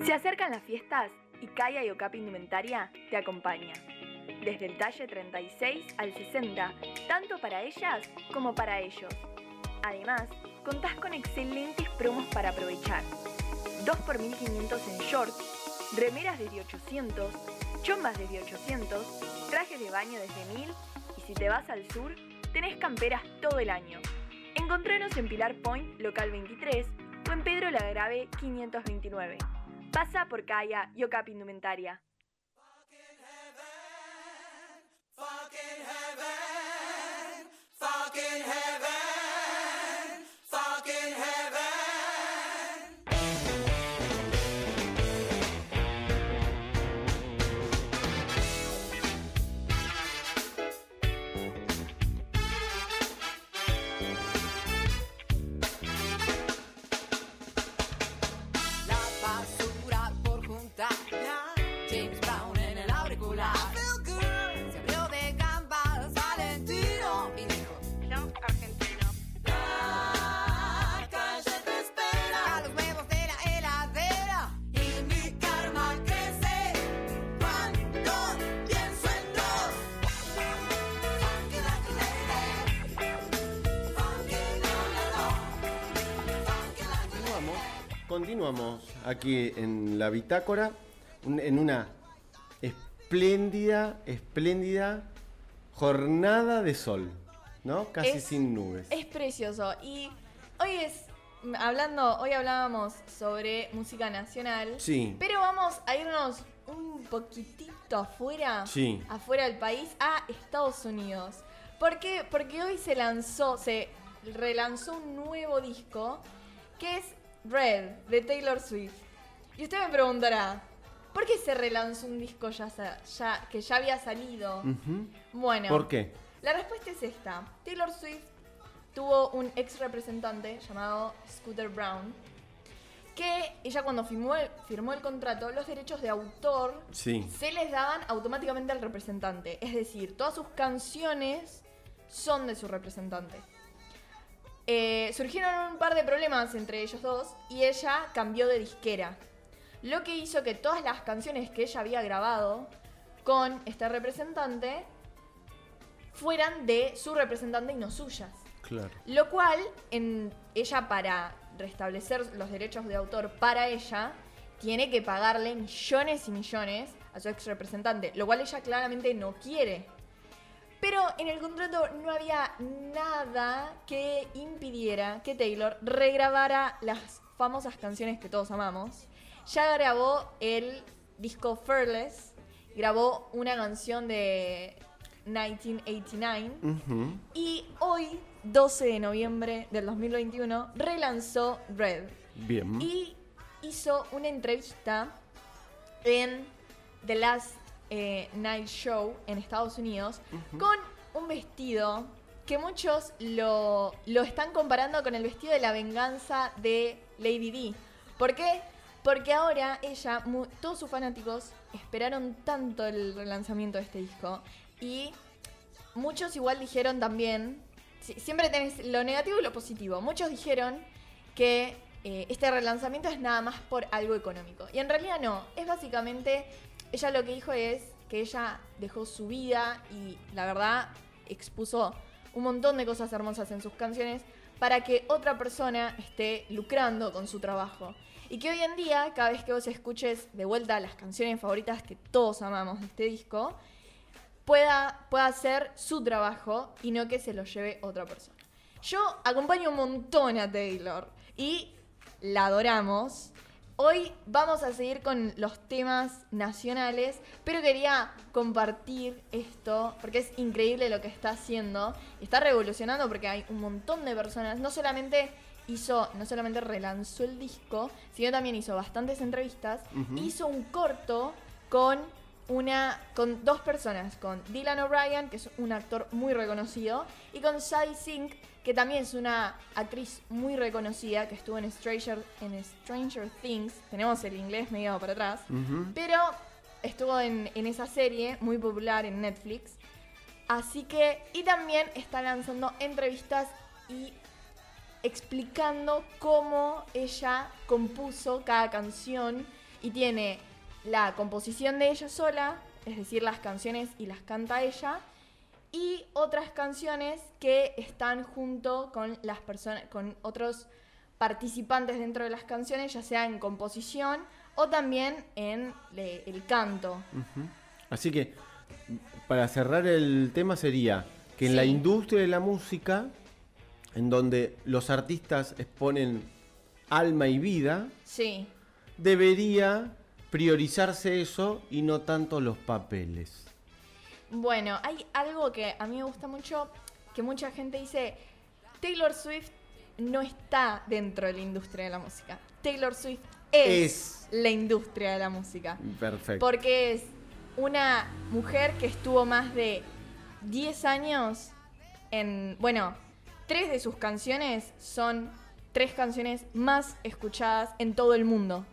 Se acercan las fiestas y Kaya y Okapi Indumentaria te acompaña. Desde el talle 36 al 60, tanto para ellas como para ellos. Además, contás con excelentes promos para aprovechar. 2 por 1500 en shorts, remeras desde 800, chombas desde 800, trajes de baño desde 1000 y si te vas al sur, tenés camperas todo el año. Encontranos en Pilar Point, local 23 o en Pedro la Grave 529. Pasa por Kaya y Okapi Indumentaria. Continuamos aquí en la bitácora, en una espléndida, espléndida jornada de sol, ¿no? Casi Es- sin nubes. Es precioso. Y hoy es. Hablando, hoy hablábamos sobre música nacional. Sí. Pero vamos a irnos un poquitito afuera. Sí. Afuera del país, a Estados Unidos. ¿Por qué? Porque hoy se lanzó, se relanzó un nuevo disco que es Red de Taylor Swift. Y usted me preguntará, ¿por qué se relanzó un disco ya, que ya había salido? Bueno. ¿Por qué? La respuesta es esta. Taylor Swift tuvo un ex representante llamado Scooter Brown, que ella cuando firmó el, firmó el contrato, los derechos de autor Sí. se les daban automáticamente al representante. Es decir, todas sus canciones son de su representante. Eh, surgieron un par de problemas entre ellos dos y ella cambió de disquera. Lo que hizo que todas las canciones que ella había grabado con este representante fueran de su representante y no suyas. Claro. Lo cual, en ella para restablecer los derechos de autor para ella, tiene que pagarle millones y millones a su ex representante, lo cual ella claramente no quiere. Pero en el contrato no había nada que impidiera que Taylor regrabara las famosas canciones que todos amamos. Ya grabó el disco Fearless, grabó una canción de 1989 Ujú. y hoy, 12 de noviembre del 2021, relanzó Red. Bien. Y hizo una entrevista en The Last eh, Night Show en Estados Unidos con un vestido que muchos lo, lo están comparando con el vestido de la venganza de Lady D. ¿Por qué? Porque ahora ella, mu- todos sus fanáticos esperaron tanto el relanzamiento de este disco y muchos igual dijeron también, si- siempre tenés lo negativo y lo positivo, muchos dijeron que eh, este relanzamiento es nada más por algo económico. Y en realidad no, es básicamente, ella lo que dijo es que ella dejó su vida y la verdad expuso un montón de cosas hermosas en sus canciones para que otra persona esté lucrando con su trabajo. Y que hoy en día, cada vez que vos escuches de vuelta las canciones favoritas que todos amamos de este disco, pueda, pueda hacer su trabajo y no que se lo lleve otra persona. Yo acompaño un montón a Taylor y la adoramos. Hoy vamos a seguir con los temas nacionales, pero quería compartir esto porque es increíble lo que está haciendo. Está revolucionando porque hay un montón de personas, no solamente hizo, no solamente relanzó el disco, sino también hizo bastantes entrevistas, hizo un corto con una con dos personas, con Dylan O'Brien, que es un actor muy reconocido, y con Sadie Sink, que también es una actriz muy reconocida, que estuvo en Stranger, en Stranger Things, tenemos el inglés medio para atrás, pero estuvo en, en esa serie muy popular en Netflix. Así que, y también está lanzando entrevistas y explicando cómo ella compuso cada canción Y tiene la composición de ella sola, es decir, las canciones y las canta ella, y otras canciones que están junto con las personas, con otros participantes dentro de las canciones, ya sea en composición o también en le- el canto. Así que, para cerrar el tema sería que en Sí. la industria de la música, en donde los artistas exponen alma y vida, Sí, debería priorizarse eso y no tanto los papeles. Bueno, hay algo que a mí me gusta mucho, que mucha gente dice, Taylor Swift no está dentro de la industria de la música. Taylor Swift es, la industria de la música. Perfecto. Porque es una mujer que estuvo más de 10 años en... Bueno, tres de sus canciones son tres canciones más escuchadas en todo el mundo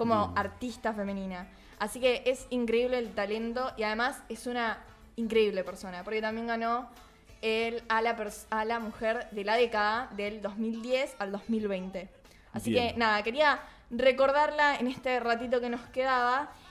como artista femenina. Así que es increíble el talento y además es una increíble persona, porque también ganó el, a, la a la mujer de la década del 2010 al 2020. Así Bien. que nada, quería recordarla en este ratito que nos quedaba